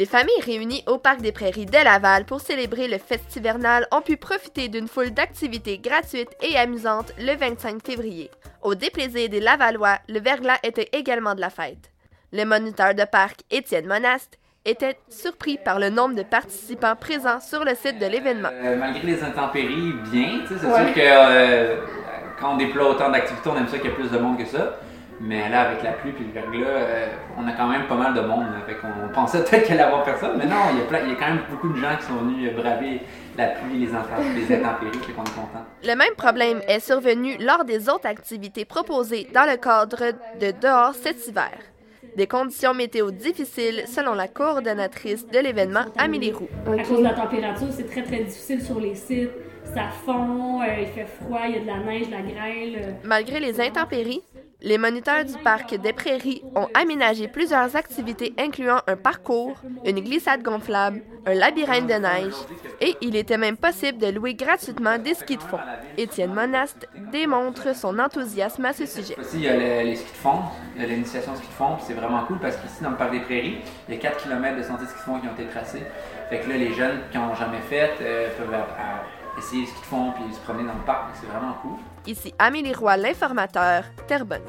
Les familles réunies au Parc des Prairies de Laval pour célébrer le festivernal ont pu profiter d'une foule d'activités gratuites et amusantes le 25 février. Au déplaisir des Lavallois, le verglas était également de la fête. Le moniteur de parc, Étienne Monast, était surpris par le nombre de participants présents sur le site de l'événement. Euh, malgré les intempéries, bien. C'est sûr que euh, quand on déploie autant d'activités, on aime ça qu'il y ait plus de monde que ça. Mais là, avec la pluie et le verglas, euh, on a quand même pas mal de monde. on pensait peut-être qu'il allait avoir personne, mais non, il y, a il y, a quand même beaucoup de gens qui sont venus braver la pluie, les, les intempéries, fait qu'on est content. Le même problème est survenu lors des autres activités proposées dans le cadre de dehors cet hiver. Des conditions météo difficiles selon la coordonnatrice de l'événement, Amélie Roux. À cause de la température, c'est très très difficile sur les sites. Ça fond, euh, il fait froid, il y a de la neige, de la grêle. Malgré les intempéries, les moniteurs du parc des Prairies ont aménagé plusieurs activités incluant un parcours, une glissade gonflable, un labyrinthe de neige et il était même possible de louer gratuitement des skis de fond. Étienne Monast démontre son enthousiasme à ce sujet. Ici, il y a les, skis de fond, l'initiation ski de fond, c'est vraiment cool parce qu'ici dans le parc des Prairies, il y a 4 km de sentiers ski de fond qui ont été tracés. Fait que là, les jeunes qui n'ont jamais fait euh, peuvent essayer ce qu'ils font puis se promener dans le parc. C'est vraiment cool. Ici Amélie Roy, l'informateur, Terrebonne.